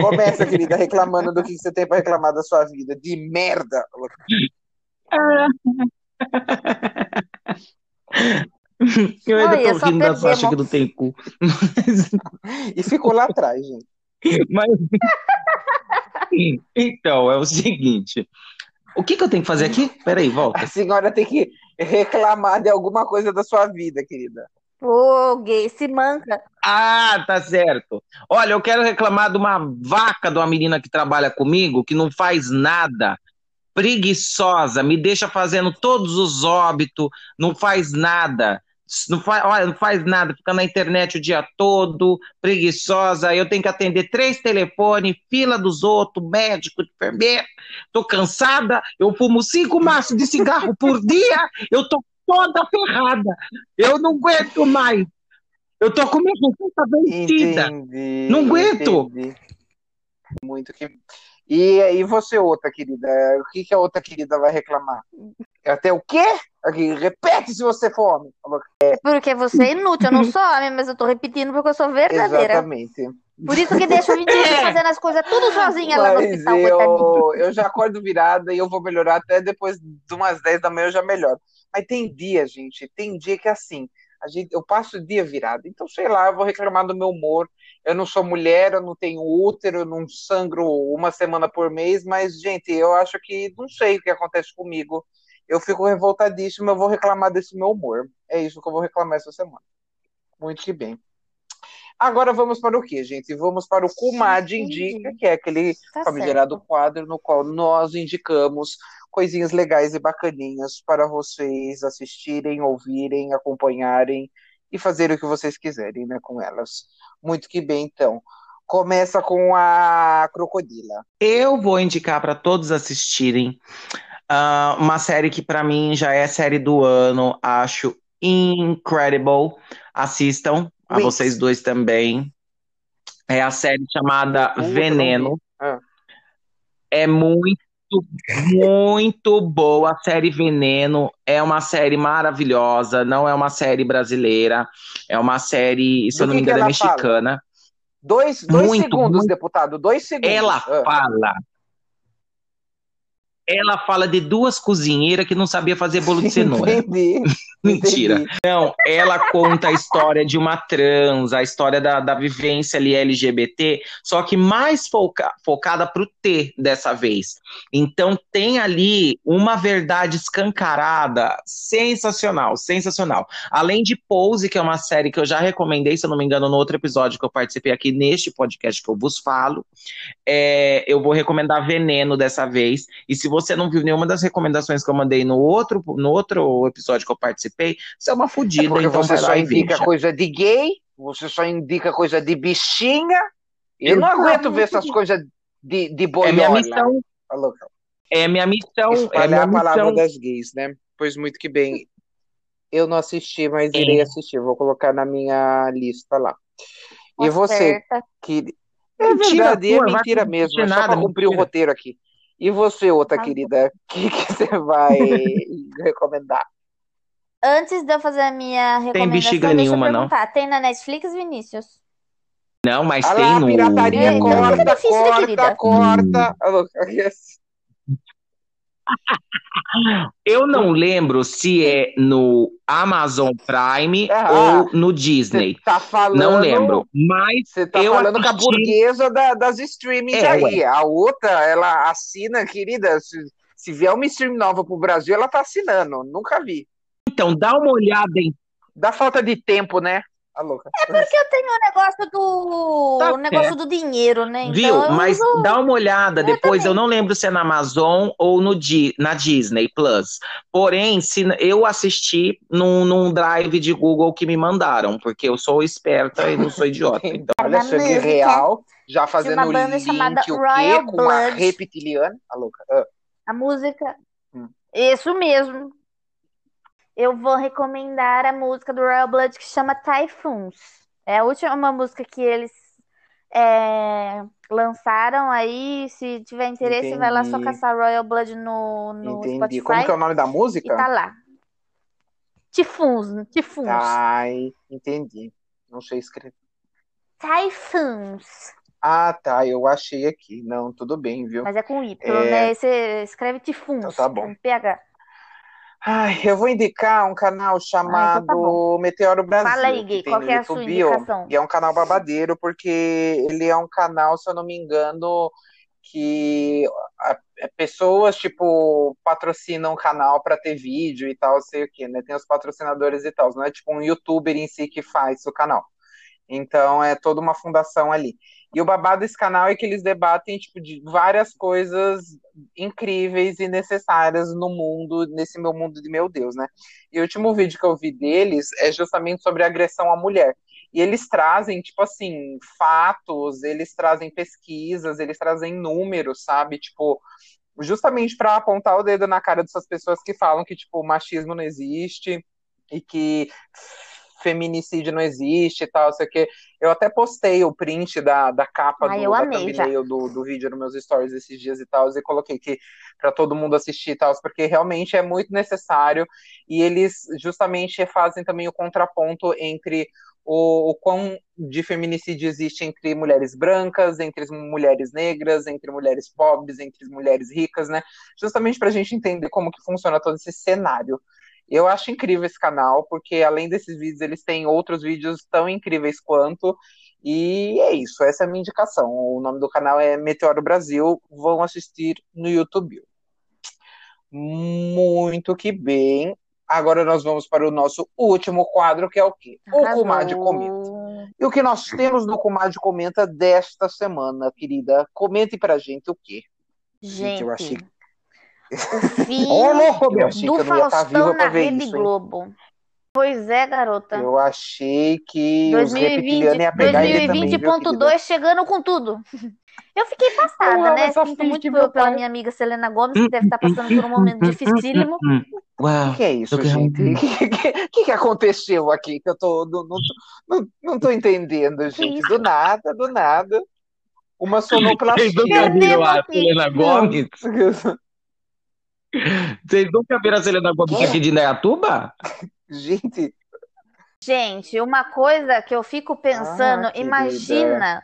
Começa, querida, reclamando do que você tem para reclamar da sua vida. De merda! Eu ainda Olha, tô rindo da. Sasha que não tem cu. E ficou lá atrás, gente. Mas... Então, é o seguinte. O que que eu tenho que fazer aqui? Peraí, volta. A senhora tem que reclamar de alguma coisa da sua vida, querida. Ô, gay, se manca. Ah, tá certo. Olha, eu quero reclamar de uma vaca de uma menina que trabalha comigo, que não faz nada. Preguiçosa, me deixa fazendo todos os óbitos, não faz nada. Não faz, olha, não faz nada, fica na internet o dia todo, preguiçosa. Eu tenho que atender três telefones, fila dos outros, médico, enfermeiro. Tô cansada, eu fumo cinco maços de cigarro por dia, eu tô toda ferrada. Eu não aguento mais. Eu tô com minha receita vencida. Entendi. Não aguento. entendi. Muito que. E, e você, outra querida? O que, que a outra querida vai reclamar? Até o quê? Aqui, repete se você for homem. Porque você é inútil, eu não sou homem, mas eu tô repetindo porque eu sou verdadeira. Exatamente. Por isso que deixa o Vinícius É. fazendo as coisas tudo sozinha lá no Mas hospital, coitadinho. eu, eu já acordo virada e eu vou melhorar até depois de umas 10 da manhã eu já melhoro. Mas tem dia, gente, tem dia que é assim, a gente, eu passo o dia virado. Então, sei lá, eu vou reclamar do meu humor. Eu não sou mulher, eu não tenho útero, eu não sangro uma semana por mês, mas, gente, eu acho que não sei o que acontece comigo. Eu fico revoltadíssimo, eu vou reclamar desse meu humor. É isso que eu vou reclamar essa semana. Muito que bem. Agora vamos para o quê, gente? Vamos para o Kumad. Indica, que é aquele Tá famigerado certo. quadro no qual nós indicamos coisinhas legais e bacaninhas para vocês assistirem, ouvirem, acompanharem e fazer o que vocês quiserem, né, com elas. Muito que bem, então. Começa com a Crocodila. Eu vou indicar para todos assistirem ah, uma série que para mim já é série do ano, acho incredible. Assistam, a vocês dois também. É a série chamada não Veneno. Ah. É muito, muito boa. A série Veneno é uma série maravilhosa. Não é uma série brasileira. É uma série, se eu não me engano, é ela fala? mexicana. Dois, dois Muito, segundos, muito. deputado, dois segundos. Ela Ah. fala. Ela fala de duas cozinheiras que não sabia fazer bolo de cenoura. Entendi. Mentira. entendi. Não, ela conta a história de uma trans, a história da, da vivência ali LGBT, só que mais foca, focada pro T dessa vez. Então tem ali uma verdade escancarada, sensacional, sensacional. Além de Pose, que é uma série que eu já recomendei, se eu não me engano, no outro episódio que eu participei aqui neste podcast que eu vos falo, é, eu vou recomendar Veneno dessa vez. E se você não viu nenhuma das recomendações que eu mandei no outro, no outro episódio que eu participei, você é uma É fodida, porque então você só indica veja. coisa de gay, você só indica coisa de bichinha. Eu não Exato. aguento ver essas coisas de, de É boiola. minha missão, Tá louca? é minha missão, é Espalhar minha a palavra missão. das gays, né? Pois muito que bem. Eu não assisti, mas É. irei assistir. Vou colocar na minha lista lá. E Tá você, que é Mentira verdade, é mentira não mesmo, é só nada, para cumprir o mentira. roteiro aqui. E você, outra bom. querida, o que, que você vai recomendar? Antes de eu fazer a minha recomendação, bexiga deixa eu nenhuma, não. Tem na Netflix, Vinícius? Não, mas Olha tem lá, no. pirataria, corta, né, corta, querida? corta. Eu não lembro se é no Amazon Prime Ah, ou no Disney. tá falando. Não lembro. Mas Você tá Eu falando com a assisti- burguesa da- das streamings É, aí. A outra, ela assina, querida. Se, se vier uma stream nova pro Brasil, ela tá assinando. Nunca vi. então, dá uma olhada em. Dá falta de tempo, né? A louca. É porque eu tenho o negócio do. Tá o negócio do dinheiro, né? Então Viu? eu Mas uso- dá uma olhada Eu depois. Eu também. não lembro se é na Amazon ou no Di- na Disney Plus. Porém, se eu assisti num, num drive de Google que me mandaram, porque eu sou esperta e não sou idiota. Então, Olha, sangue música real. Já fazendo uma o banda link, chamada o quê? Royal Com uma Blood. reptiliana. A louca. Ah, A música. Hum. Isso mesmo. Eu vou recomendar a música do Royal Blood que chama Typhoons. É a última música que eles é, lançaram aí. Se tiver interesse, vai lá só Entendi. caçar Royal Blood no, no entendi. Spotify Como que é o nome da e música? tá lá. Typhoons, Typhoons. Ai, entendi. Não sei escrever. Typhoons. Ah, tá. Eu achei aqui. Não, tudo bem, viu? Mas é com Y, É. né? Você escreve Typhoons. Então tá bom. Com PH. Ai, eu vou indicar um canal chamado tá bom. Meteoro Brasil, Fala aí, que Gui, qual é a sua indicação? e é um canal babadeiro, porque ele é um canal, se eu não me engano, que a- é, pessoas, tipo, patrocinam o canal para ter vídeo e tal, sei o quê, né? Tem os patrocinadores e tal, não é tipo um youtuber em si que faz o canal. Então é toda uma fundação ali. E o babado desse canal é que eles debatem tipo de várias coisas incríveis e necessárias no mundo, nesse meu mundo de meu Deus, né? E o último vídeo que eu vi deles é justamente sobre agressão à mulher. E eles trazem, tipo assim, fatos, eles trazem pesquisas, eles trazem números, sabe? Tipo, justamente para apontar o dedo na cara dessas pessoas que falam que, tipo, machismo não existe e que feminicídio não existe e tal, sei que. Eu até postei o print da, da capa Ai, do, da amei thumbnail do, do vídeo nos meus stories esses dias e tal, e coloquei que para todo mundo assistir e tal, porque realmente é muito necessário e eles justamente fazem também o contraponto entre o, o quão de feminicídio existe entre mulheres brancas, entre mulheres negras, entre mulheres pobres, entre mulheres ricas, né? Justamente para a gente entender como que funciona todo esse cenário. Eu acho incrível esse canal, porque além desses vídeos, eles têm outros vídeos tão incríveis quanto. E é isso, essa é a minha indicação. O nome do canal é Meteoro Brasil. Vão assistir no YouTube. Muito que bem. Agora nós vamos para o nosso último quadro, que é o quê? O. Comadre Comenta. E o que nós temos no Comadre Comenta desta semana, querida? Comente pra gente o quê? Gente, eu achei- o fim Ô, louco, Eu meu. do estar Faustão na Rede isso, hein? Globo. Pois é, garota. Eu achei que os 2020, reptilianos iam pegar ele também, viu, querida? 2020.2 chegando com tudo. Eu fiquei passada, amo né? Sinto muito pela pai. minha amiga Selena Gomes, que deve estar passando por um momento dificílimo. O Uau. que é isso, gente? O que, que, que, que aconteceu aqui? Que eu tô, não, não, não, não tô entendendo, gente. Do nada, do nada. Uma sonoplastia. Vocês nunca viram a Selena Gomes? Vocês nunca viram a Selena Gomes aqui de Indaiatuba? Gente, Gente, uma coisa que eu fico pensando, Ah, querida. imagina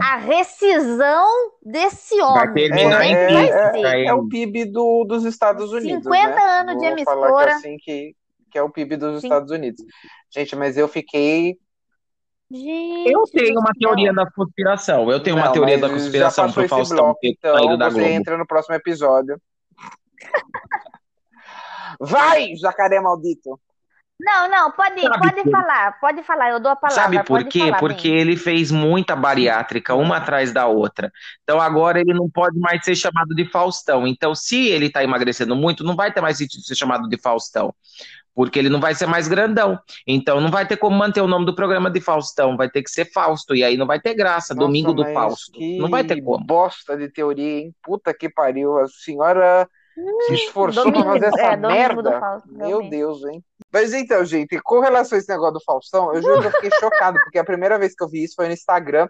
a rescisão desse Vai homem. terminar Como em é vai é, ser? é, é o PIB do, dos Estados Unidos, 50 né? anos de Vou falar que emissora. é assim que, que é o PIB dos Sim. Estados Unidos. Gente, mas eu fiquei Gente Eu tenho uma teoria da conspiração. Eu tenho uma Não, teoria mas da conspiração pro Faustão bloco, ter então saído da você Globo. entra no próximo episódio. Vai, jacaré maldito! Não, não, pode, Sabe pode por- falar, pode falar, eu dou a palavra. Sabe por pode quê? falar, Porque bem. ele fez muita bariátrica, uma atrás da outra. Então agora ele não pode mais ser chamado de Faustão. Então, se ele tá emagrecendo muito, não vai ter mais sentido ser chamado de Faustão. Porque ele não vai ser mais grandão. Então não vai ter como manter o nome do programa de Faustão. Vai ter que ser Fausto. E aí não vai ter graça. Nossa, Domingo do Fausto. Não vai ter como. bosta de teoria, hein? Puta que pariu. A senhora se esforçou pra Domingo- fazer essa é, merda. Meu. Deus, hein? Mas então, gente, com relação a esse negócio do Faustão, eu juro que eu fiquei chocado, porque a primeira vez que eu vi isso foi no Instagram.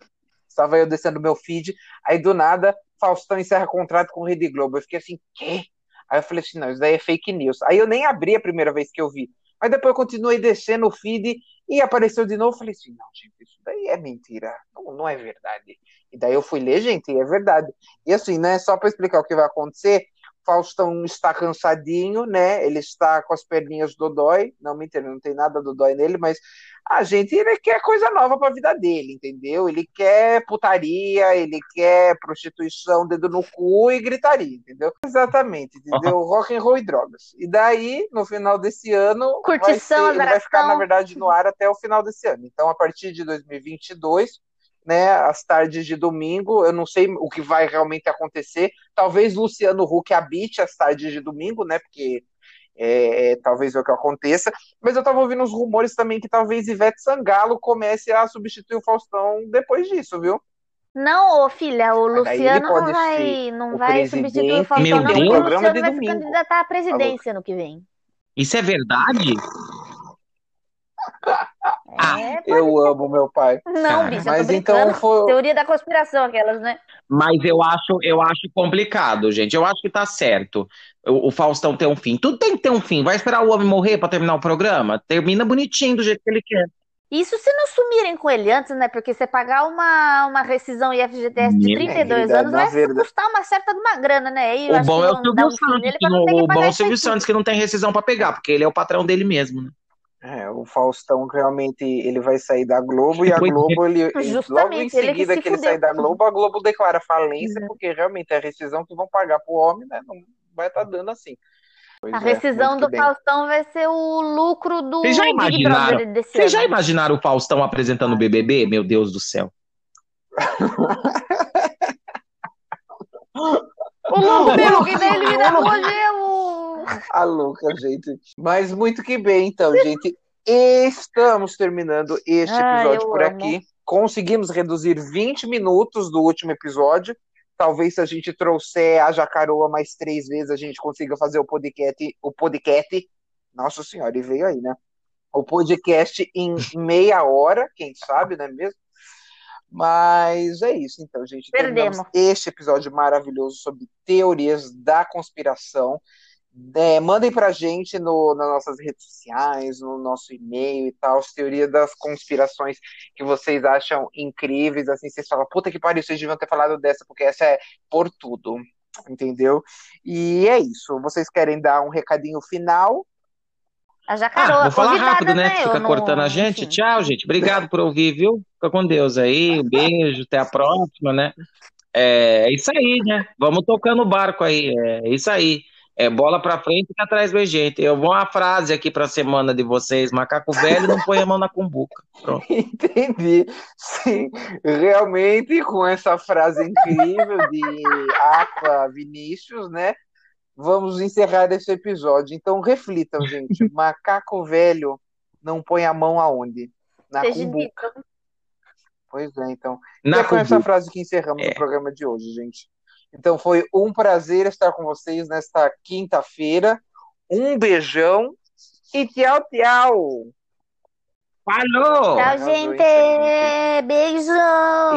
Estava eu descendo meu feed, aí do nada, Faustão encerra contrato com Rede Globo. Eu fiquei assim, quê? Aí eu falei assim, não, isso daí é fake news. Aí eu nem abri a primeira vez que eu vi. Mas depois eu continuei descendo o feed e apareceu de novo. Eu falei assim, não, gente, isso daí é mentira. Não, não é verdade. E daí eu fui ler, gente, e é verdade. E assim, né, só para explicar o que vai acontecer, Faustão está cansadinho, né? Ele está com as perninhas dodói. Não, mentira, não tem nada dodói nele, mas a gente ele quer coisa nova para a vida dele, entendeu? Ele quer putaria, ele quer prostituição, dedo no cu e gritaria, entendeu? Exatamente, entendeu? Rock and roll e drogas. E daí, no final desse ano, vai Curtição, ser- ele vai ficar, na verdade, no ar até o final desse ano. Então, a partir de 2022, né, às tardes de domingo, eu não sei o que vai realmente acontecer. Talvez Luciano Huck habite as tardes de domingo, né, porque é, é, talvez é o que aconteça. Mas eu tava ouvindo uns rumores também que talvez Ivete Sangalo comece a substituir o Faustão depois disso, viu? Não, ô filha, o Mas Luciano não vai, não vai substituir o Faustão, Meu não, porque Deus. o Luciano vai se domingo. candidatar à presidência ano que vem. Isso é verdade? Ah, É, Eu ser. amo meu pai. Não, bicho, Mas então foi. Teoria da conspiração, aquelas, né? Mas eu acho, eu acho complicado, gente. Eu acho que tá certo. O, o Faustão ter um fim. Tudo tem que ter um fim. Vai esperar o homem morrer pra terminar o programa? Termina bonitinho do jeito que ele quer. Isso se não sumirem com ele antes, né? Porque você pagar uma, uma rescisão IFGTS de Meu 32 querida, anos vai verdade- custar uma certa de uma grana, né? Eu O acho bom que é o Silvio um Santos, que o bom é Silvio. Santos que não tem rescisão pra pegar, porque ele é o patrão dele mesmo, né? É, o Faustão realmente ele vai sair da Globo e a é. Globo ele, ele- logo em Justamente, ele que seguida se que ele fudeu. sair da Globo a Globo declara falência Uhum. porque realmente é a rescisão que vão pagar pro homem né não vai estar dando assim Pois A é, rescisão muito do bem. Faustão vai ser o lucro do Vocês já imaginaram? Vocês já imaginaram o Faustão apresentando o BBB? Meu Deus do céu. O quem vai eliminar hoje é o... a louca gente mas muito que bem então gente estamos terminando este episódio eu por amo. aqui conseguimos reduzir 20 minutos do último episódio Talvez se a gente trouxer a Jacaroa mais três vezes, a gente consiga fazer o podcast. O podcast. Nossa senhora, e veio aí, né? o podcast em meia hora, quem sabe, não é mesmo? Mas é isso, então, gente. Perdemos. Este episódio maravilhoso sobre teorias da conspiração. É, mandem pra gente no, nas nossas redes sociais, no nosso e-mail e tal, as teorias das conspirações que vocês acham incríveis, assim, vocês falam, puta que pariu, vocês deviam ter falado dessa, porque essa é por tudo, entendeu? E é isso. Vocês querem dar um recadinho final? A Ah, vou falar rápido, né? né? Que fica não- cortando a gente. enfim. Tchau, gente. Obrigado por ouvir, viu? Fica com Deus aí. Um beijo, até a próxima, né? É isso aí, né? Vamos tocando o barco aí. É isso aí. É bola pra frente e atrás do gente. Eu vou uma frase aqui pra semana de vocês. Macaco velho não põe a mão na cumbuca. Pronto. Entendi. Sim, realmente, com essa frase incrível de Aqua Vinícius, né? Vamos encerrar esse episódio. Então, reflitam, gente. Macaco velho não põe a mão aonde? Na Seja cumbuca. dito. Pois é, então. Na é com essa frase que encerramos É. o programa de hoje, gente. Então, foi um prazer estar com vocês nesta quinta-feira. Um beijão e tchau, tchau! Falou! Tchau, gente. Beijão.